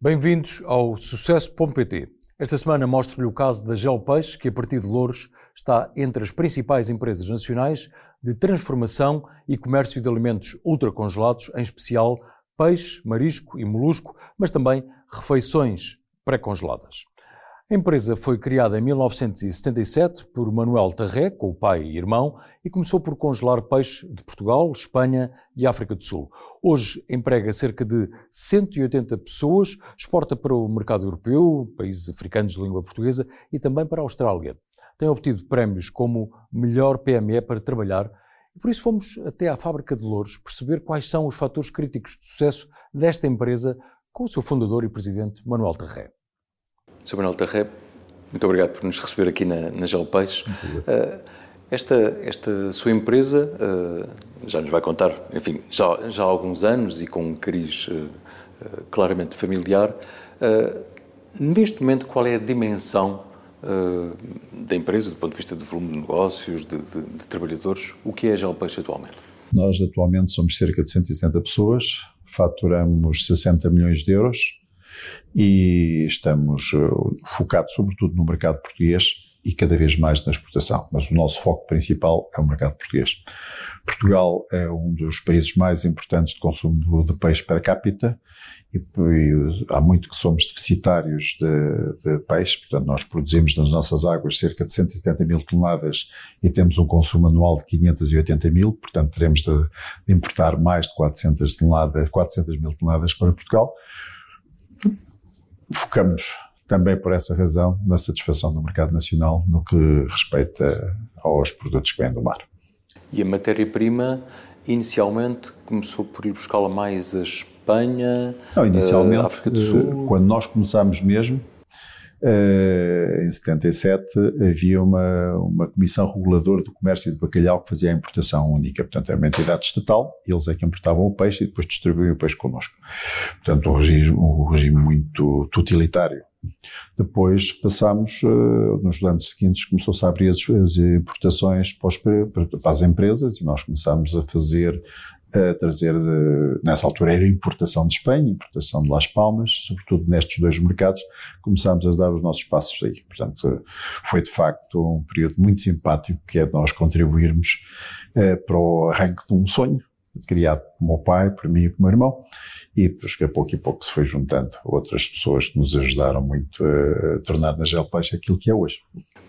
Bem-vindos ao Sucesso.pt. Esta semana mostro-lhe o caso da Gel Peixe, que a partir de Louros está entre as principais empresas nacionais de transformação e comércio de alimentos ultracongelados, em especial peixe, marisco e molusco, mas também refeições pré-congeladas. A empresa foi criada em 1977 por Manuel Tarré, com o pai e irmão, e começou por congelar peixe de Portugal, Espanha e África do Sul. Hoje emprega cerca de 180 pessoas, exporta para o mercado europeu, países africanos de língua portuguesa e também para a Austrália. Tem obtido prémios como melhor PME para trabalhar e por isso fomos até à fábrica de Louros perceber quais são os fatores críticos de sucesso desta empresa com o seu fundador e presidente Manuel Tarré. Sr. Manuel Tarré, muito obrigado por nos receber aqui na, na Gel Peixe. Uh, esta, esta sua empresa uh, já nos vai contar, enfim, já, já há alguns anos e com um cariz uh, claramente familiar. neste momento, qual é a dimensão da empresa, do ponto de vista de volume de negócios, de, de, de trabalhadores? O que é a Gel Peixe atualmente? Nós atualmente somos cerca de 170 pessoas, faturamos 60 milhões de euros, e estamos uh, focados sobretudo no mercado português e cada vez mais na exportação, mas o nosso foco principal é o mercado português. Portugal é um dos países mais importantes de consumo de peixe per capita e, e há muito que somos deficitários de, de, peixe, portanto nós produzimos nas nossas águas cerca de 170 mil toneladas e temos um consumo anual de 580 mil, portanto teremos de, de importar mais de 400, toneladas, 400 mil toneladas para Portugal focamos também por essa razão na satisfação do mercado nacional no que respeita aos produtos que vêm do mar. E a matéria-prima, inicialmente, começou por ir buscá-la mais a Espanha, Não, inicialmente, a África do Sul? Quando nós começámos mesmo, Uh, em 77 havia uma, uma comissão reguladora do comércio de bacalhau que fazia a importação única. Portanto, era uma entidade estatal, eles é que importavam o peixe e depois distribuíam o peixe connosco. Portanto, um regime, um regime muito tutilitário. Depois passámos, uh, nos anos seguintes, começou-se a abrir as, as importações para, os, para, as empresas e nós começámos a fazer a trazer, de, nessa altura era importação de Espanha, importação de Las Palmas, sobretudo nestes dois mercados, começámos a dar os nossos passos aí. Portanto, foi de facto um período muito simpático, que é nós contribuirmos eh, para o arranque de um sonho, criado pelo meu pai, por mim e pelo meu irmão, e depois que a pouco e pouco se foi juntando outras pessoas que nos ajudaram muito a tornar na Gel Peixe aquilo que é hoje.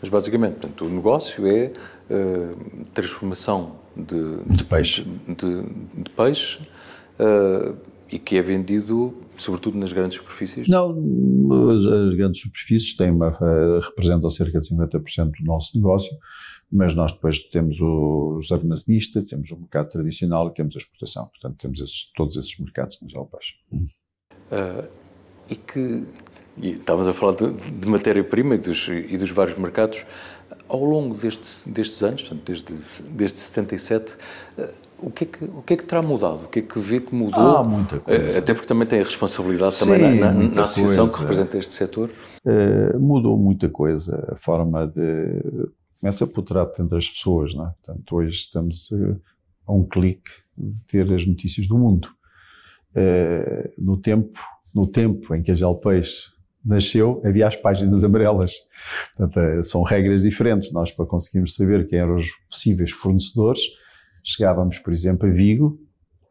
Mas basicamente, portanto, o negócio é uh, transformação de, de peixe, de, de peixe uh, e que é vendido sobretudo nas grandes superfícies? Não, as, as grandes superfícies têm uma, uh, representam cerca de 50% do nosso negócio, mas nós depois temos os armazenistas, temos o mercado tradicional e temos a exportação. Portanto, temos esses, todos esses mercados na Jalpeixe. Uh, e que, e estávamos a falar de, de matéria-prima e dos, e dos vários mercados, ao longo deste, destes anos, portanto, desde, desde 77, uh, o que, é que, o que é que terá mudado? O que é que vê que mudou? Ah, muita coisa. Até porque também tem a responsabilidade Sim, também na, na, na associação coisa. que representa este setor. Uh, mudou muita coisa. A forma de. Começa por trato entre as pessoas, não é? Portanto, hoje estamos a um clique de ter as notícias do mundo. Uh, no tempo, no tempo em que a Gelpeixe nasceu, havia as páginas amarelas. Portanto, eh, são regras diferentes. Nós, para conseguirmos saber quem eram os possíveis fornecedores, chegávamos, por exemplo, a Vigo,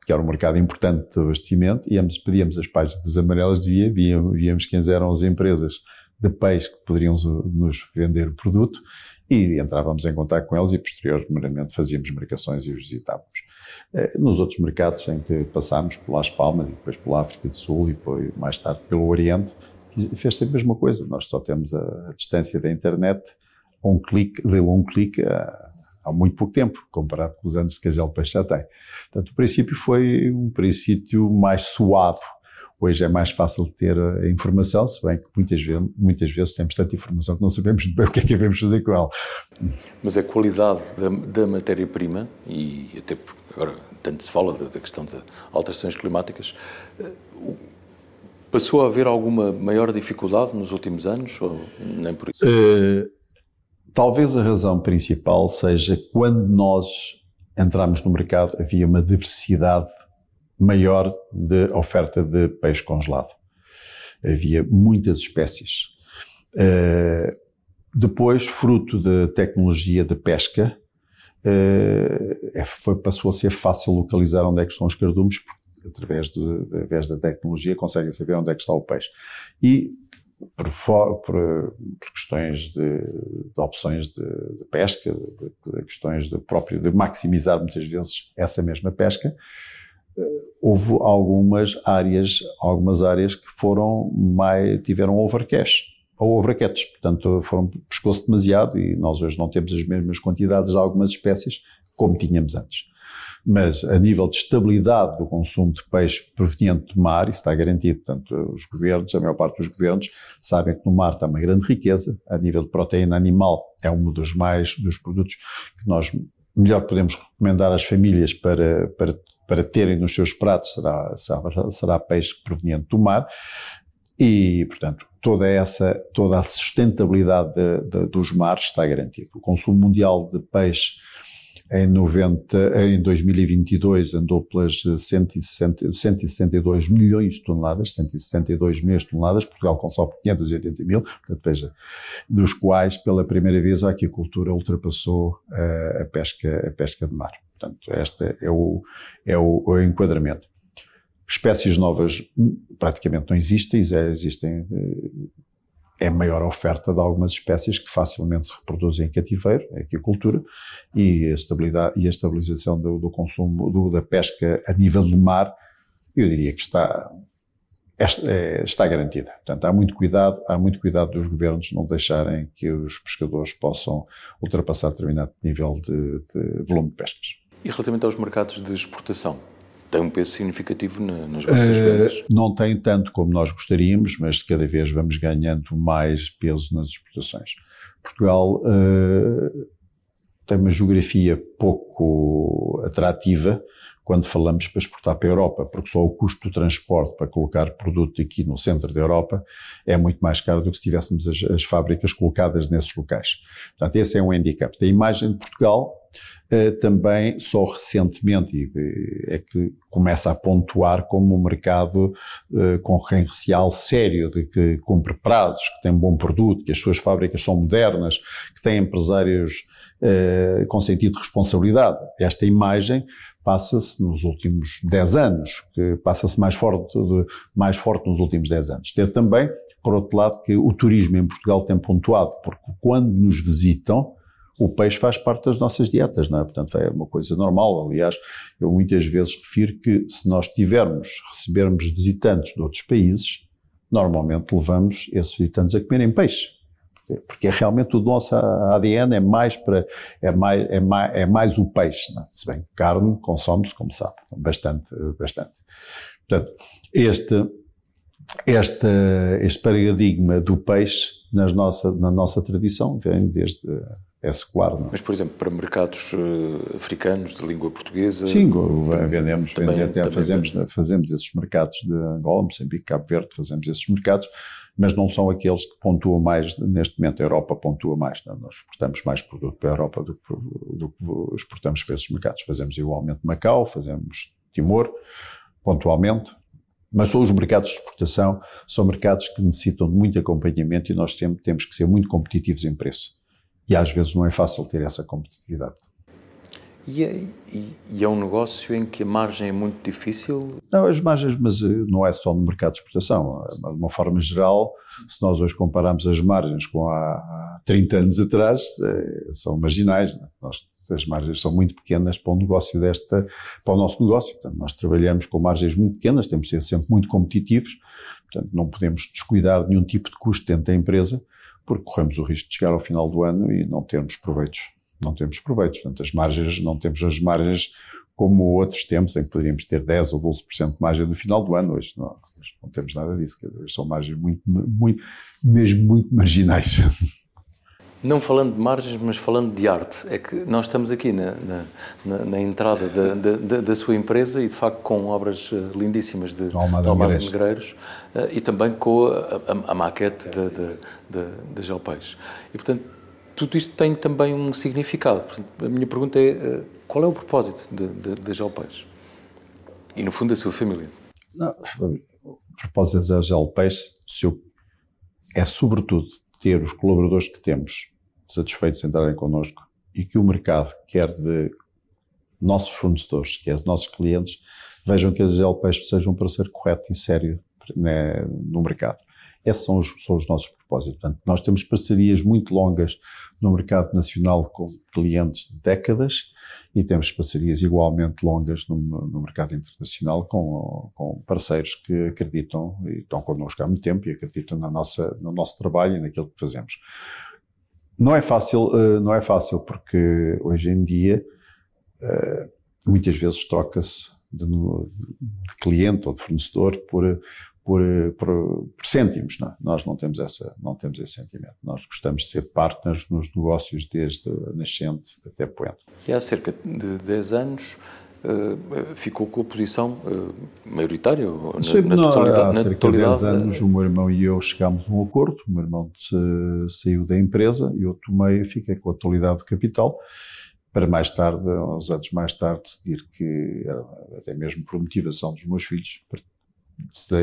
que era um mercado importante de abastecimento, íamos, pedíamos as páginas amarelas de via, víamos quem eram as empresas de peixe que poderiam nos vender o produto e entrávamos em contato com eles e posteriormente fazíamos marcações e os visitávamos. Eh, nos outros mercados em que passámos, por Las Palmas, e depois pela África do Sul e depois, mais tarde pelo Oriente, fez a mesma coisa. Nós só temos a, distância da internet, um clique, de um clique há muito pouco tempo, comparado com os anos que a Gel Peixe já tem. Portanto, o princípio foi um princípio mais suave. Hoje é mais fácil ter a informação, se bem que muitas vezes, muitas vezes temos tanta informação que não sabemos bem o que é que devemos fazer com ela. Mas a qualidade da, da matéria-prima, e até agora tanto se fala da, da questão de alterações climáticas, eh, passou a haver alguma maior dificuldade nos últimos anos ou nem por isso? Uh, Talvez a razão principal seja quando nós entramos no mercado havia uma diversidade maior de oferta de peixe congelado. Havia muitas espécies. Uh, depois, fruto da tecnologia de pesca, uh, foi, passou a ser fácil localizar onde é que estão os cardumes, porque através, de, através da tecnologia conseguem saber onde é que está o peixe. E por, por, por questões de, de opções de, de pesca, de, de, questões de próprio de maximizar muitas vezes essa mesma pesca, houve algumas áreas, algumas áreas que foram mais, tiveram overcash ou overcatch, portanto foram pescoço demasiado e nós hoje não temos as mesmas quantidades de algumas espécies como tínhamos antes mas a nível de estabilidade do consumo de peixe proveniente do mar, isso está garantido. Portanto, os governos, a maior parte dos governos, sabem que no mar está uma grande riqueza. A nível de proteína animal, é um dos mais, dos produtos que nós melhor podemos recomendar às famílias para, para, para terem nos seus pratos, será, será, será peixe proveniente do mar. E, portanto, toda essa, toda a sustentabilidade de, de, dos mares está garantida. O consumo mundial de peixe em, 90, em 2022 andou pelas 160, 162 milhões de toneladas, 162 milhões de toneladas, Portugal consome 580 mil, portanto veja, dos quais pela primeira vez a aquicultura ultrapassou a, a pesca, a pesca de mar. Portanto, este é o, é o, o enquadramento. Espécies novas praticamente não existem, existem eh, é maior a oferta de algumas espécies que facilmente se reproduzem em cativeiro, é aquicultura, e a estabilidade e a estabilização do, do consumo do, da pesca a nível de mar, eu diria que está é, está garantida. Portanto, há muito cuidado, há muito cuidado dos governos não deixarem que os pescadores possam ultrapassar determinado nível de, de volume de pescas. E relativamente aos mercados de exportação, tem um peso significativo nas vossas uh, vendas? Não tem tanto como nós gostaríamos, mas cada vez vamos ganhando mais peso nas exportações. Portugal uh, tem uma geografia pouco atrativa quando falamos para exportar para a Europa, porque só o custo do transporte para colocar produto aqui no centro da Europa é muito mais caro do que se tivéssemos as, as fábricas colocadas nesses locais. Portanto, esse é um handicap. A imagem de Portugal também só recentemente é que começa a pontuar como um mercado uh, concorrencial sério, de que cumpre prazos, que tem bom produto, que as suas fábricas são modernas, que têm empresários com sentido de responsabilidade. Esta imagem passa-se nos últimos 10 anos, que passa-se mais forte, mais forte nos últimos 10 anos. Ter também, por outro lado, que o turismo em Portugal tem pontuado, porque quando nos visitam, o peixe faz parte das nossas dietas, não é? Portanto, é uma coisa normal. Aliás, eu muitas vezes refiro que se nós tivermos, recebermos visitantes de outros países, normalmente levamos esses visitantes a comerem peixe. Porque é realmente o nosso ADN é mais para, é mais, é mais, é mais o peixe, não é? Se bem carne consome-se, como sabe, bastante, bastante. Portanto, este, este, este paradigma do peixe nas nossa, na nossa tradição vem desde é secular. Não? É? Mas, por exemplo, para mercados uh, africanos de língua portuguesa? Sim, vendemos, também, vendemos, também fazemos, fazemos esses mercados de Angola, Moçambique, Cabo Verde, fazemos esses mercados, mas não são aqueles que pontuam mais, neste momento a Europa pontua mais. Não? Nós exportamos mais produto para a Europa do que, do que exportamos para esses mercados. Fazemos igualmente Macau, fazemos Timor, pontualmente, mas são os mercados de exportação, são mercados que necessitam de muito acompanhamento e nós sempre temos que ser muito competitivos em preço e às vezes não é fácil ter essa competitividade. E é, e é, um negócio em que a margem é muito difícil? Não, as margens, mas eh, não é só no mercado de exportação. De uma forma geral, se nós hoje compararmos as margens com há 30 anos atrás, eh, são marginais. Né? Nós, as margens são muito pequenas para um negócio desta, para o nosso negócio. Portanto, nós trabalhamos com margens muito pequenas, temos de ser sempre muito competitivos. Portanto, não podemos descuidar de nenhum tipo de custo dentro da empresa porque corremos o risco de chegar ao final do ano e não termos proveitos. Não temos proveitos. Portanto, as margens, não temos as margens como outros tempos, em que poderíamos ter 10 ou 12% de margem no final do ano. Hoje não, hoje não temos nada disso. Hoje são margens muito, muito, mesmo muito marginais. Não falando de margens, mas falando de arte, é que nós estamos aqui na, na, na entrada da, da, da, sua empresa e, de facto, com obras eh, lindíssimas de Almada, Almada Negreiros uh, e também com a, a, a maquete da Gelpeixe. E, portanto, tudo isto tem também um significado. Portanto, a minha pergunta é, uh, qual é o propósito da Gelpeixe? E, no fundo, a sua família? Não, a propósito da Gel Peixe, é sobretudo ter os colaboradores que temos satisfeitos em estarem connosco e que o mercado, quer de nossos fornecedores, quer de nossos clientes, vejam que a Gel Peixe seja um parceiro correto e sério né, no mercado. Esses são os, são os nossos propósitos. Portanto, nós temos parcerias muito longas no mercado nacional com clientes de décadas e temos parcerias igualmente longas no, no mercado internacional com, com, parceiros que acreditam e estão connosco há muito tempo e acreditam na nossa, no nosso trabalho e naquilo que fazemos. Não é fácil, eh, não é fácil porque hoje em dia eh, muitas vezes troca-se de, de, cliente ou de fornecedor por por, por, por cêntimos. Não? É? Nós não temos, essa, não temos esse sentimento. Nós gostamos de ser partners nos negócios desde a nascente até poente. E há cerca de 10 anos uh, ficou com a posição uh, maioritária na, Sim, na, não, há cerca de 10 anos o meu irmão e eu chegámos a um acordo, o meu irmão saiu da empresa e eu tomei, fiquei com a totalidade do capital para mais tarde, uns anos mais tarde, decidir que, até mesmo por motivação dos meus filhos,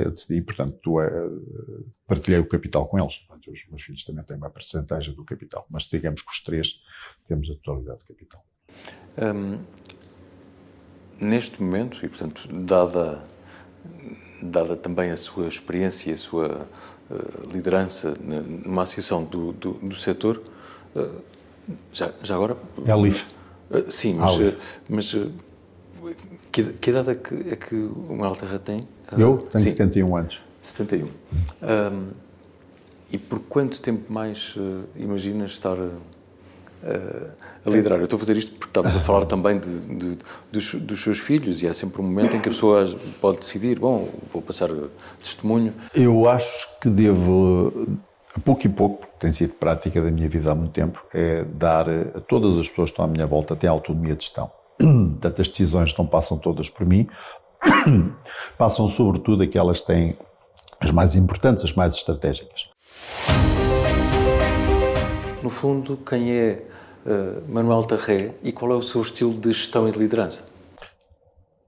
decidi, portanto, é, partilhei o capital com eles. Portanto, os meus filhos também têm uma porcentagem do capital, mas digamos que os três temos a totalidade do capital. Um, neste momento, e portanto, dada, dada também a sua experiência e a sua uh, liderança numa associação do, do, do setor, uh, já, já agora. É a LIF. Uh, sim, mas, mas que, que idade é que, é que o Manuel Terra tem? Eu tenho Sim. 71 anos. 71. Um, e por quanto tempo mais uh, imaginas estar uh, a liderar? Eu estou a fazer isto porque estamos a falar também de, de, dos, dos, seus filhos e há sempre um momento em que a pessoa pode decidir, bom, vou passar testemunho. Eu acho que devo, a pouco e pouco, porque tem sido prática da minha vida há muito tempo, é dar a todas as pessoas que estão à minha volta até a autonomia de gestão. Portanto, as decisões não passam todas por mim, passam sobretudo aquelas que têm as mais importantes, as mais estratégicas. No fundo, quem é uh, Manuel Tarré e qual é o seu estilo de gestão e de liderança?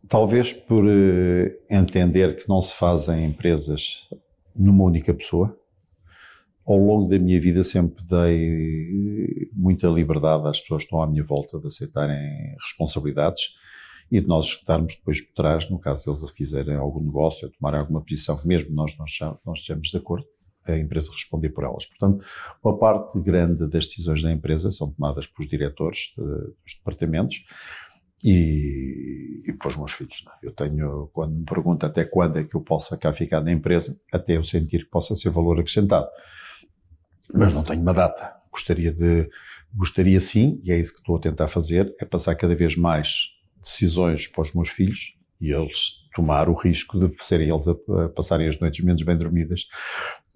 Talvez por uh, entender que não se fazem empresas numa única pessoa. Ao longo da minha vida sempre dei muita liberdade às pessoas que estão à minha volta de aceitarem responsabilidades e de nós estarmos depois por trás, no caso eles fizerem algum negócio, tomarem alguma posição que mesmo nós não estejamos de acordo, a empresa responder por elas. Portanto, uma parte grande das decisões da empresa são tomadas pelos diretores de, dos departamentos e, e pelos meus filhos. É? Eu tenho, quando me perguntam até quando é que eu possa cá ficar na empresa, até eu sentir que possa ser valor acrescentado. Mas não tenho uma data. Gostaria de, gostaria sim, e é isso que estou a tentar fazer, é passar cada vez mais decisões para os meus filhos e eles tomar o risco de serem eles a, a passarem as noites menos bem dormidas.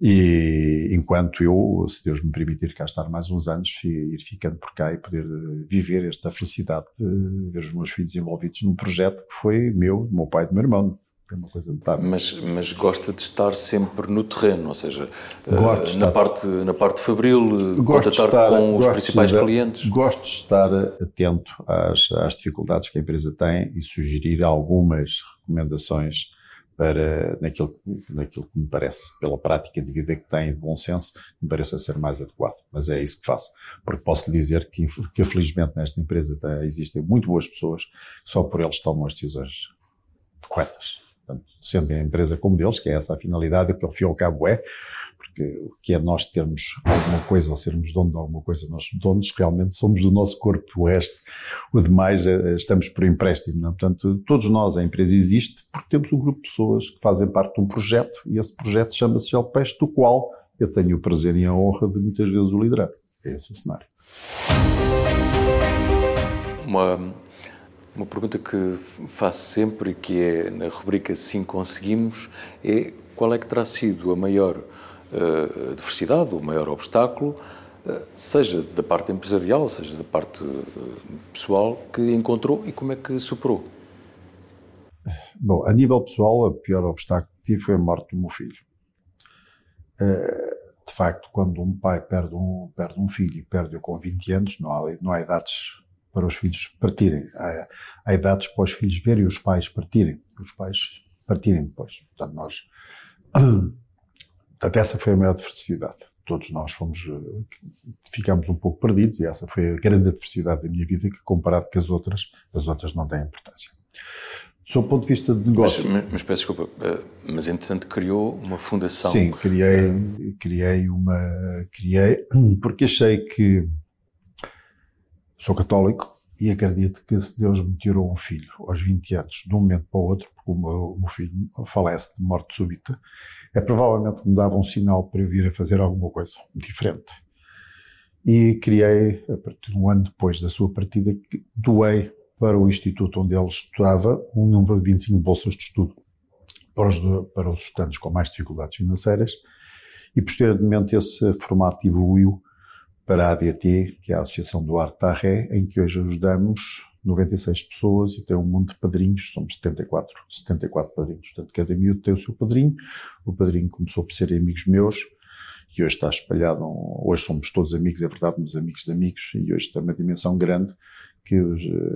E enquanto eu, se Deus me permitir cá estar mais uns anos, ir ficando por cá e poder eh, viver esta felicidade de ver os meus filhos envolvidos num projeto que foi meu, do meu pai e do meu irmão é uma coisa notável. Mas, mas gosta de estar sempre no terreno, ou seja, uh, na, parte, na parte fabril, gosto de estar com os principais de, clientes? Gosto de estar atento às, às dificuldades que a empresa tem e sugerir algumas recomendações para naquilo, naquilo que me parece, pela prática de vida que tem, de bom senso, me parece ser mais adequado. Mas é isso que faço. Porque posso lhe dizer que, que felizmente nesta empresa existem muito boas pessoas, só por eles tomam as decisões corretas. Portanto, sendo a empresa como deles, que é essa a finalidade, que ao fim e ao cabo é, porque o que é nós termos alguma coisa ou sermos dono de alguma coisa, nós donos realmente somos do nosso corpo, o resto, o demais, é, estamos por empréstimo. Não? É? Portanto, todos nós, a empresa existe porque temos um grupo de pessoas que fazem parte de um projeto e esse projeto chama-se Gelpeste, do qual eu tenho o prazer e a honra de muitas vezes o liderar. É esse o cenário. Uma uma pergunta que faço sempre e que é na rubrica Sim Conseguimos é qual é que terá sido a maior uh, adversidade, o maior obstáculo, uh, seja da parte empresarial, seja da parte uh, pessoal, que encontrou e como é que superou? Bom, a nível pessoal, o pior obstáculo que tive foi a morte do meu filho. De facto, quando um pai perde um, perde um filho e perde-o com 20 anos, não há, não há idades para os filhos partirem. Há, há idades para os filhos verem os pais partirem. Os pais partirem depois. Portanto, nós. Portanto, essa foi a maior adversidade. Todos nós fomos, ficámos um pouco perdidos e essa foi a grande adversidade da minha vida que comparado com as outras, as outras não têm importância. Do seu ponto de vista de negócio. Mas, mas, mas peço desculpa, eh, mas entretanto criou uma fundação. Sim, criei, criei uma, criei, porque achei que sou católico e acredito que se Deus me tirou um filho aos 20 anos, de um momento para o outro, porque o meu, o meu filho falece de morte súbita, é provavelmente que me dava um sinal para eu vir a fazer alguma coisa diferente. E criei, a partir de um ano depois da sua partida, doei para o instituto onde ele estudava um número de 25 bolsas de estudo para os, para os estudantes com mais dificuldades financeiras e posteriormente esse formato evoluiu para a ADT, que é a Associação do Arte Tarré, em que hoje ajudamos 96 pessoas e tem um monte de padrinhos, somos 74, 74 padrinhos. Portanto, cada miúdo tem o seu padrinho. O padrinho começou por ser amigos meus e hoje está espalhado. Hoje somos todos amigos, é verdade, mas amigos de amigos, e hoje tem uma dimensão grande que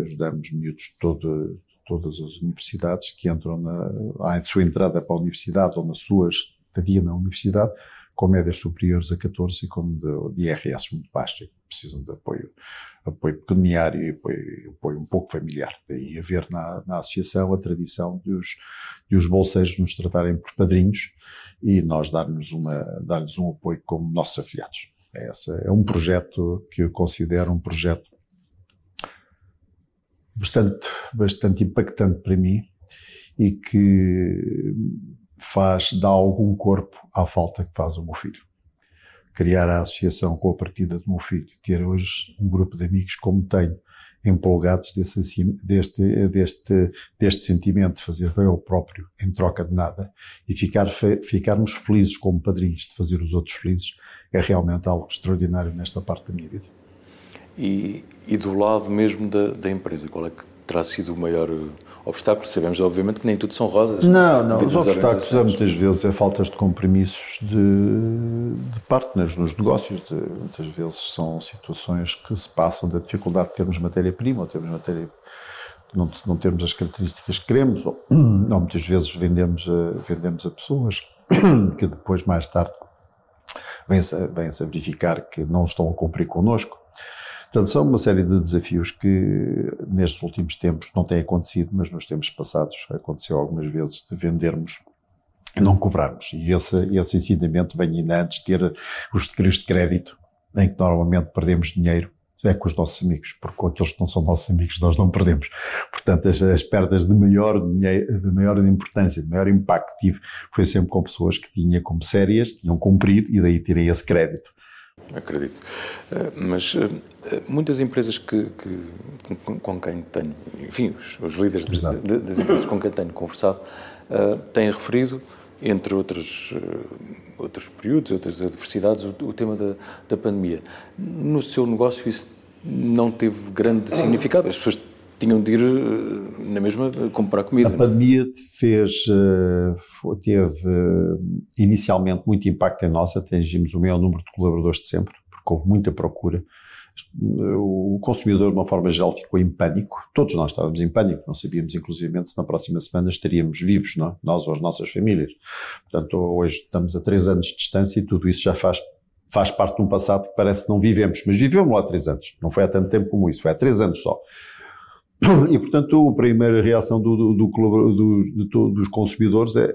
ajudamos miúdos de todo, todas as universidades que entram na, à sua entrada para a universidade ou na sua estadia na universidade, com médias superiores a 14 e com de, de IRS muito baixos, precisam de apoio, apoio pecuniário e apoio, apoio, um pouco familiar. Daí haver na, na associação a tradição de os, de os bolseiros nos tratarem por padrinhos e nós dar-lhes dar um apoio como nossos afiliados. É, essa, é um projeto que eu considero um projeto bastante, bastante impactante para mim e que faz, dá algum corpo à falta que faz o meu filho. Criar a associação com a partida do meu filho, ter hoje um grupo de amigos como tenho, empolgados desse, deste, deste, deste sentimento de fazer bem ao próprio em troca de nada e ficar, ficarmos felizes como padrinhos de fazer os outros felizes é realmente algo extraordinário nesta parte da minha vida. E, e do lado mesmo da, da empresa, qual é que terá sido o maior obstáculo? Sabemos, obviamente, que nem tudo são rosas. Não, não. Os obstáculos, muitas vezes, é faltas de compromissos de, de partners nos negócios. De, muitas vezes são situações que se passam da dificuldade de termos matéria-prima ou termos matéria não, não termos as características que queremos, ou, ou muitas vezes vendemos a, vendemos a pessoas que depois, mais tarde, vêm-se vêm a verificar que não estão a cumprir connosco. Portanto, são uma série de desafios que nestes últimos tempos não têm acontecido, mas nos tempos passados aconteceu algumas vezes de vendermos e não cobrarmos. E esse, esse ensinamento vem ainda antes de ter os decretos de crédito, em que normalmente perdemos dinheiro é com os nossos amigos, porque com aqueles que não são nossos amigos nós não perdemos. Portanto, as, as perdas de maior, de maior importância, de maior impacto tive, foi sempre com pessoas que tinha como sérias, que iam cumprir e daí tirei esse crédito. Acredito. Eh, mas eh, muitas empresas que, que, com quem tenho, enfim, os, os líderes de, de, das empresas com quem tenho conversado, têm referido, entre outros, uh, outros períodos, outras adversidades, o, o tema da, da pandemia. No seu negócio isso não teve grande significado. As pessoas tinham de ir na mesma comprar comida. A é? pandemia fez, teve inicialmente muito impacto em nós, atingimos o maior número de colaboradores de sempre, porque houve muita procura. O consumidor, de uma forma geral, ficou em pânico. Todos nós estávamos em pânico. Não sabíamos, inclusive, se na próxima semana estaríamos vivos, não? É? nós ou as nossas famílias. Portanto, hoje estamos a três anos de distância e tudo isso já faz faz parte de um passado que parece que não vivemos, mas vivemos lá há três anos. Não foi há tanto tempo como isso, foi há três anos só. E, portanto, a primeira reação do, do, do, do, dos consumidores é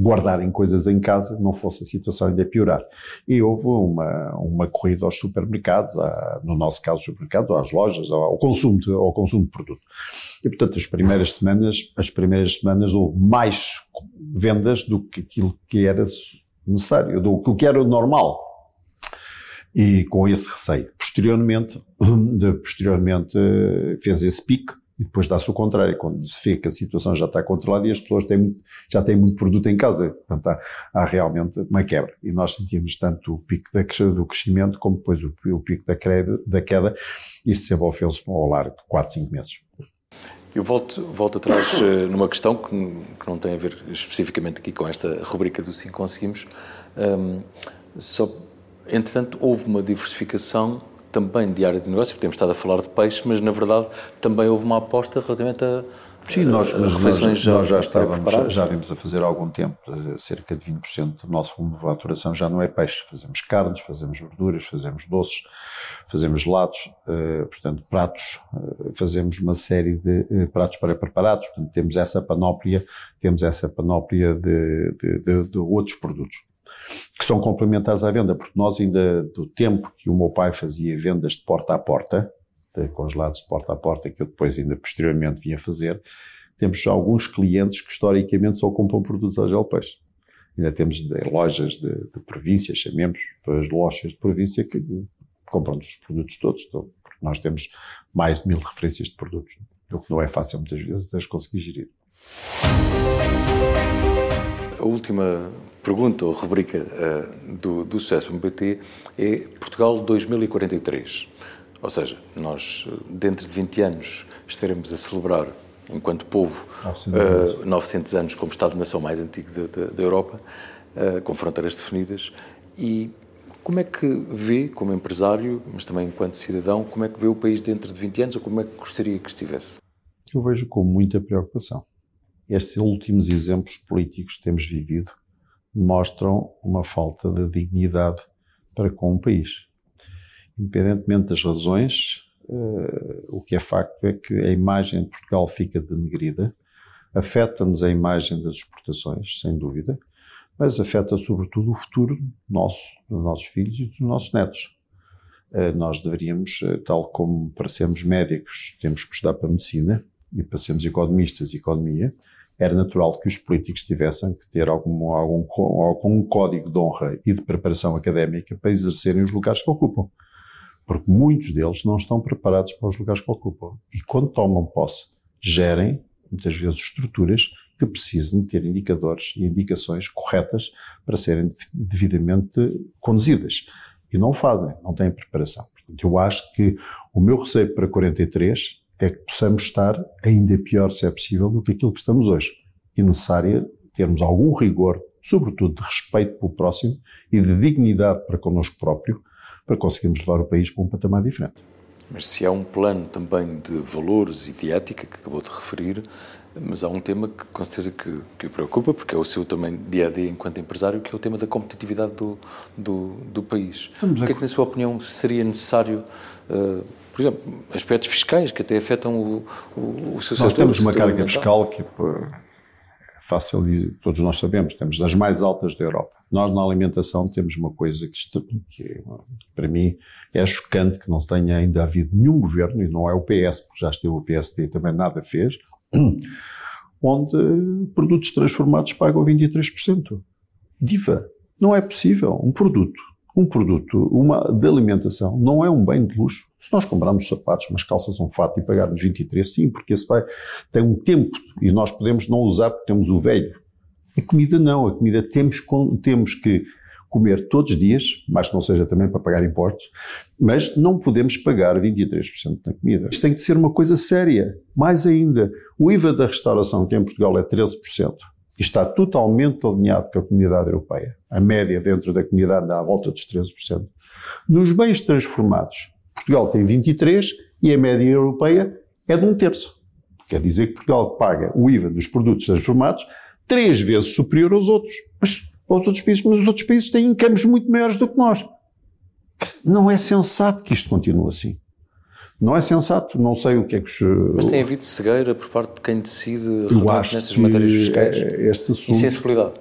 guardarem coisas em casa, não fosse a situação ainda piorar. E houve uma, uma corrida aos supermercados, no nosso caso, supermercados, às lojas, ao, ao, consumo de, ao consumo de produto. E, portanto, as primeiras semanas, as primeiras semanas houve mais vendas do que aquilo que era necessário, do que era normal. E com esse receio. Posteriormente, de, posteriormente fez esse pique e depois dá-se o contrário, quando se vê que a situação já está controlada e as pessoas têm, já têm muito produto em casa. Portanto, há, há realmente uma quebra. E nós sentimos tanto o pico da, do crescimento como depois o, o pico da, da queda. Isso desenvolveu-se ao largo de 4, 5 meses. Eu volto, volto atrás eh, numa questão que, que, não tem a ver especificamente aqui com esta rubrica do Sim Conseguimos. Um, só, entretanto, houve uma diversificação também de área de negócio, temos estado a falar de peixe, mas na verdade também houve uma aposta relativamente a, Sim, nós, mas nós, já, nós já estávamos, já, já vimos a fazer há algum tempo, cerca de 20% do nosso volume de faturação já não é peixe. Fazemos carnes, fazemos verduras, fazemos doces, fazemos gelados, uh, portanto, pratos, uh, fazemos uma série de pratos para preparados, portanto, temos essa panóplia, temos essa panóplia de, de, de, de outros produtos que são complementares à venda, porque nós ainda do tempo que o meu pai fazia vendas de porta a porta, de congelados de porta a porta, que eu depois ainda posteriormente vinha fazer, temos alguns clientes que historicamente só compram produtos ao gel peixe. Ainda temos lojas de, de província, chamemos, as lojas de província que compram os produtos todos, porque nós temos mais de mil referências de produtos, o que não é fácil muitas vezes as conseguir gerir. A última pergunta ou rubrica uh, do, do Sucesso MBT é Portugal 2043. Ou seja, nós, dentro de 20 anos, estaremos a celebrar, enquanto povo, 900 anos, uh, 900 anos como Estado-nação mais antigo da, Europa, uh, com fronteiras definidas. E como é que vê, como empresário, mas também enquanto cidadão, como é que vê o país dentro de 20 anos ou como é que gostaria que estivesse? Eu vejo com muita preocupação. Estes últimos exemplos políticos que temos vivido mostram uma falta de dignidade para com o país independentemente das razões, uh, o que é facto é que a imagem de Portugal fica denegrida, afeta-nos a imagem das exportações, sem dúvida, mas afeta sobretudo o futuro nosso, dos nossos filhos e dos nossos netos. Uh, nós deveríamos, uh, tal como para sermos médicos temos que estudar para medicina e para sermos economistas e economia, era natural que os políticos tivessem que ter algum, algum, algum código de honra e de preparação académica para exercerem os lugares que ocupam porque muitos deles não estão preparados para os lugares que ocupam. E quando tomam posse, gerem, muitas vezes, estruturas que precisam ter indicadores e indicações corretas para serem devidamente conduzidas. E não fazem, não têm preparação. Portanto, eu acho que o meu receio para 43 é que possamos estar ainda pior, se é possível, do que aquilo que estamos hoje. E necessária termos algum rigor, sobretudo de respeito pelo próximo e de dignidade para connosco próprio, para conseguirmos levar o país para um patamar diferente. Mas se há um plano também de valores e de ética que acabou de referir, mas há um tema que com certeza que, que o preocupa, porque é o seu também dia a dia enquanto empresário, que é o tema da competitividade do, do, do país. Estamos o que é que, na sua opinião, seria necessário, uh, por exemplo, aspectos fiscais que até afetam o, o, o seu Nós temos uma carga fiscal que fácil dizer, todos nós sabemos, temos das mais altas da Europa. Nós na alimentação temos uma coisa que, que para mim é chocante que não tenha ainda havido nenhum governo, e não é o PS, porque já esteve o PSD e também nada fez, onde produtos transformados pagam 23%. Diva. Não é possível. Um produto um produto uma, de alimentação não é um bem de luxo. Se nós comprarmos sapatos, umas calças, um fato e pagarmos 23, sim, porque esse vai, tem um tempo e nós podemos não usar porque temos o velho. A comida não, a comida temos, temos que comer todos os dias, mas não seja também para pagar impostos, mas não podemos pagar 23% na comida. Isto tem que ser uma coisa séria. Mais ainda, o IVA da restauração, que em Portugal é 13%, e está totalmente alinhado com a comunidade europeia. A média dentro da comunidade dá à volta dos 13%. Nos bens transformados, Portugal tem 23% e a média europeia é de um terço. Quer dizer que Portugal paga o IVA dos produtos transformados três vezes superior aos outros. Mas, aos outros países, mas os outros países têm incomes muito maiores do que nós. Não é sensato que isto continue assim. Não é sensato, não sei o que é que os... Mas tem havido cegueira por parte de quem decide nestas matérias fiscais? Este assunto, Insensibilidade?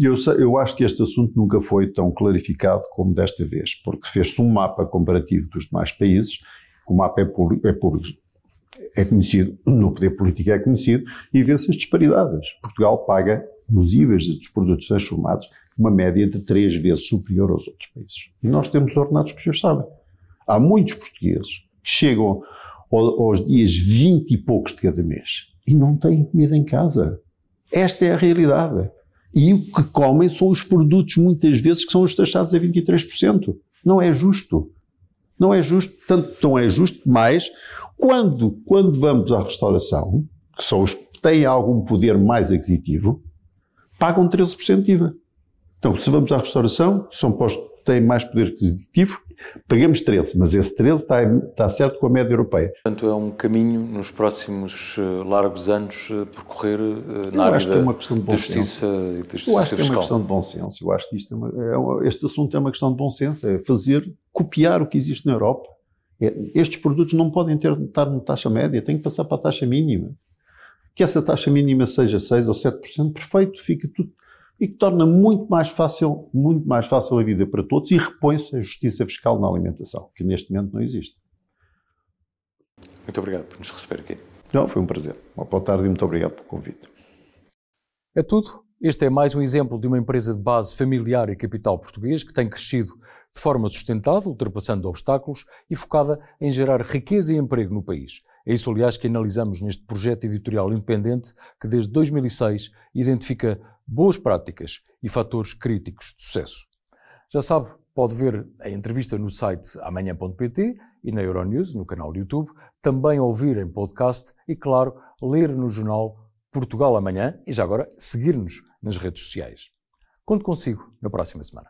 Eu, eu acho que este assunto nunca foi tão clarificado como desta vez, porque fez-se um mapa comparativo dos demais países, o mapa é público, é público, é conhecido, no poder político é conhecido, e vê-se as disparidades. Portugal paga, nos IVAs dos produtos transformados, uma média de três vezes superior aos outros países. E nós temos ordenados que já sabem. Há muitos portugueses que chegam aos dias 20 e poucos de cada mês e não têm comida em casa. Esta é a realidade. E o que comem são os produtos, muitas vezes, que são os taxados a 23%. Não é justo. Não é justo, tanto não é justo, mas quando, quando vamos à restauração, que são os que têm algum poder mais aquisitivo, pagam 13% de IVA. Então, se vamos à restauração, são postos tem mais poder aquisitivo, pagamos 13, mas esse 13 está, está certo com a média europeia. Portanto, é um caminho nos próximos uh, largos anos uh, percorrer uh, na área da, é da, justiça e da justiça Eu acho que é uma questão de bom senso. Eu acho que isto é uma, é, este assunto é uma questão de bom senso, é fazer, copiar o que existe na Europa. É, estes produtos não podem ter, estar na taxa média, têm que passar para a taxa mínima. Que essa taxa mínima seja 6 ou 7%, perfeito, fica tudo e que torna muito mais fácil, muito mais fácil a vida para todos e repõe-se a justiça fiscal na alimentação, que neste momento não existe. Muito obrigado por nos receber aqui. Não, foi um prazer. Uma boa tarde e muito obrigado pelo convite. É tudo. Este é mais um exemplo de uma empresa de base familiar e capital português que tem crescido de forma sustentável, ultrapassando obstáculos e focada em gerar riqueza e emprego no país. É isso, aliás, que analisamos neste projeto editorial independente que, desde 2006, identifica boas práticas e fatores críticos de sucesso. Já sabe, pode ver a entrevista no site amanhã.pt e na Euronews, no canal YouTube, também ouvir em podcast e, claro, ler no jornal Portugal Amanhã e já agora seguir-nos nas redes sociais. Conto consigo na próxima semana.